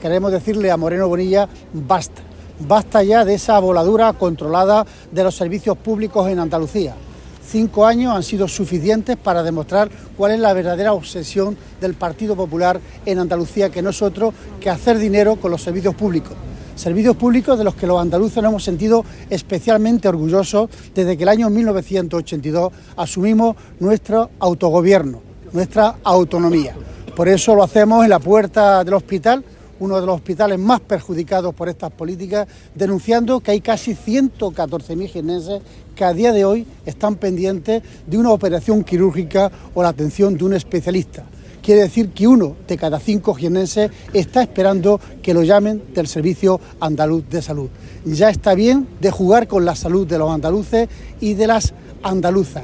Queremos decirle a Moreno Bonilla, basta. Basta ya de esa voladura controlada de los servicios públicos en Andalucía. Cinco años han sido suficientes para demostrar cuál es la verdadera obsesión del Partido Popular en Andalucía, que no es otro que hacer dinero con los servicios públicos. Servicios públicos de los que los andaluces nos hemos sentido especialmente orgullosos desde que el año 1982 asumimos nuestro autogobierno, nuestra autonomía. Por eso lo hacemos en la puerta del hospital uno de los hospitales más perjudicados por estas políticas, denunciando que hay casi 114.000 jineses que a día de hoy están pendientes de una operación quirúrgica o la atención de un especialista. Quiere decir que uno de cada cinco jienenses está esperando que lo llamen del Servicio Andaluz de Salud. Ya está bien de jugar con la salud de los andaluces y de las andaluzas.